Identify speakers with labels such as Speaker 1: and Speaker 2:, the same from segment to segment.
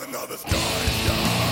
Speaker 1: Another star is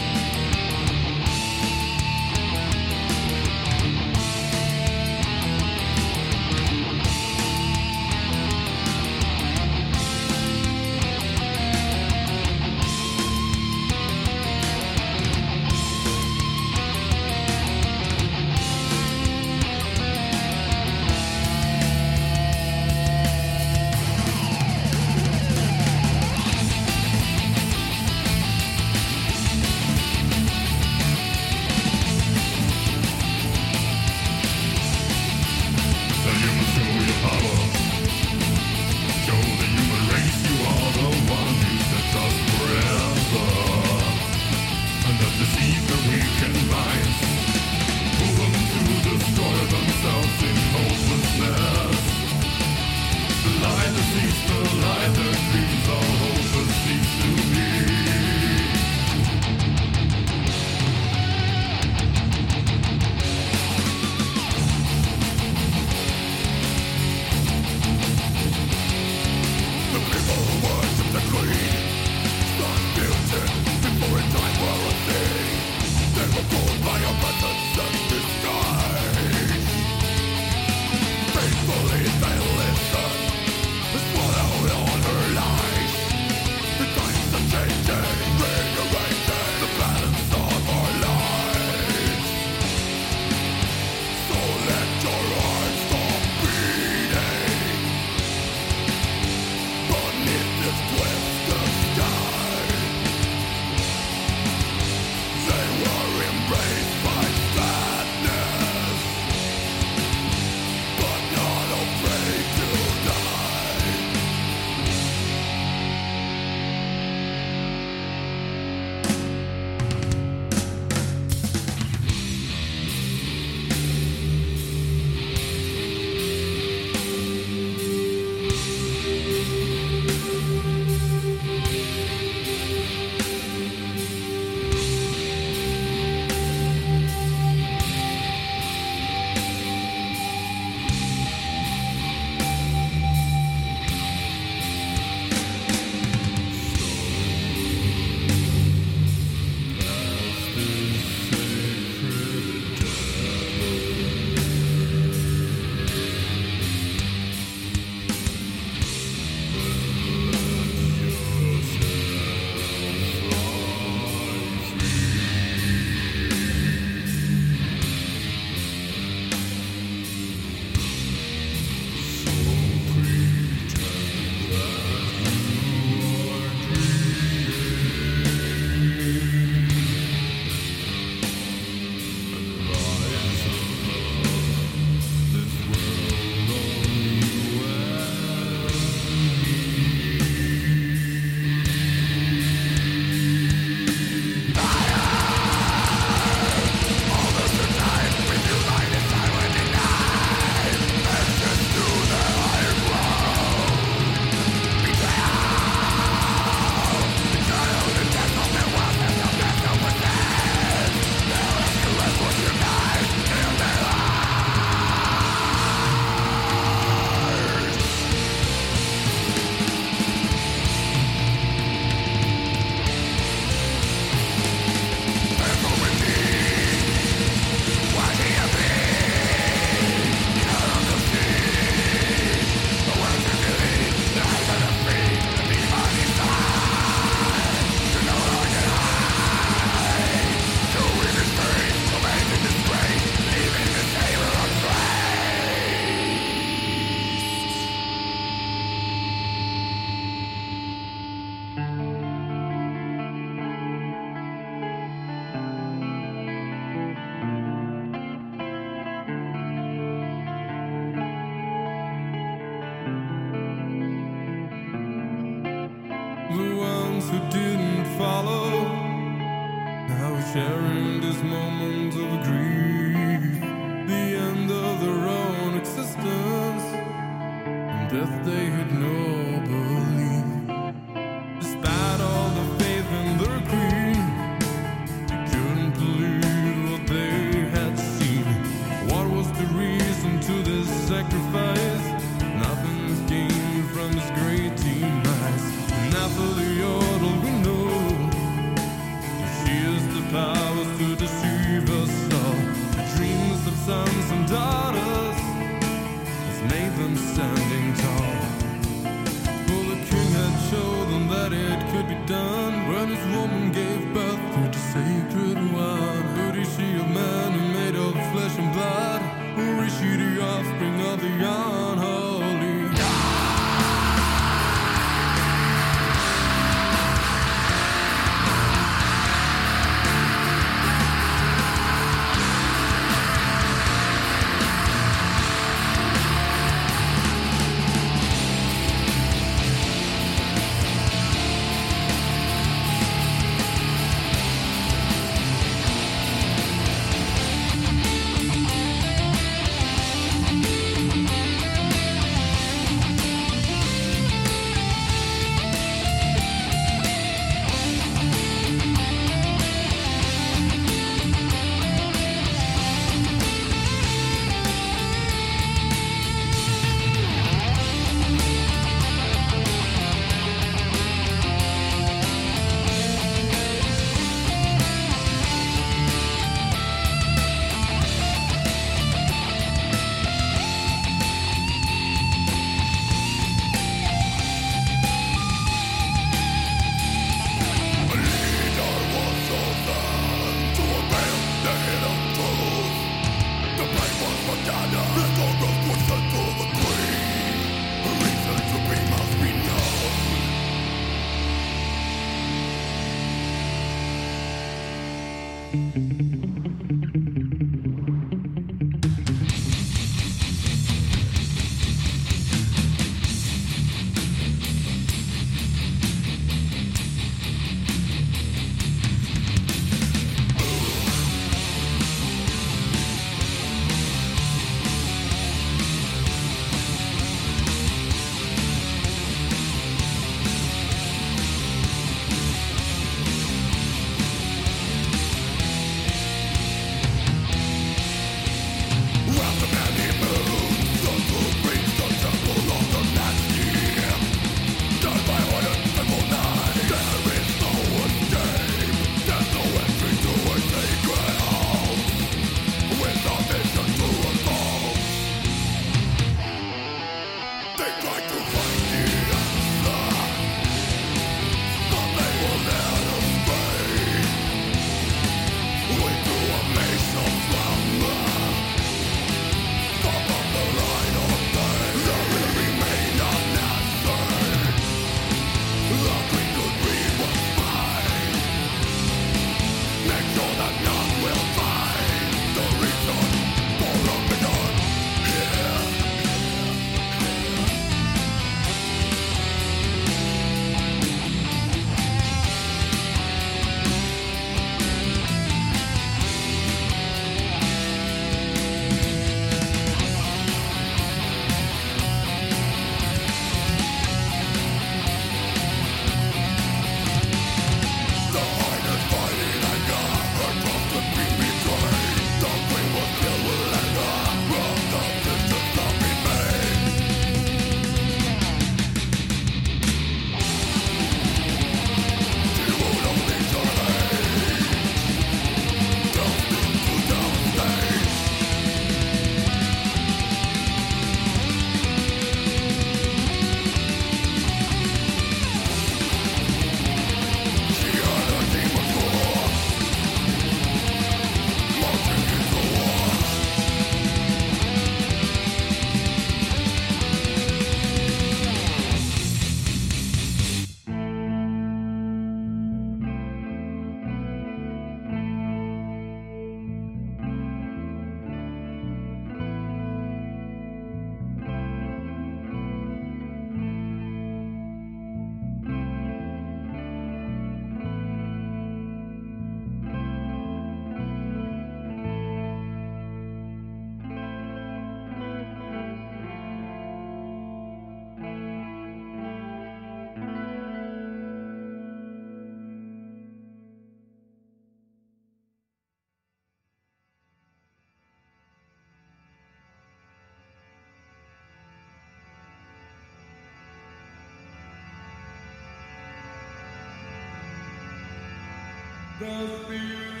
Speaker 1: Remember these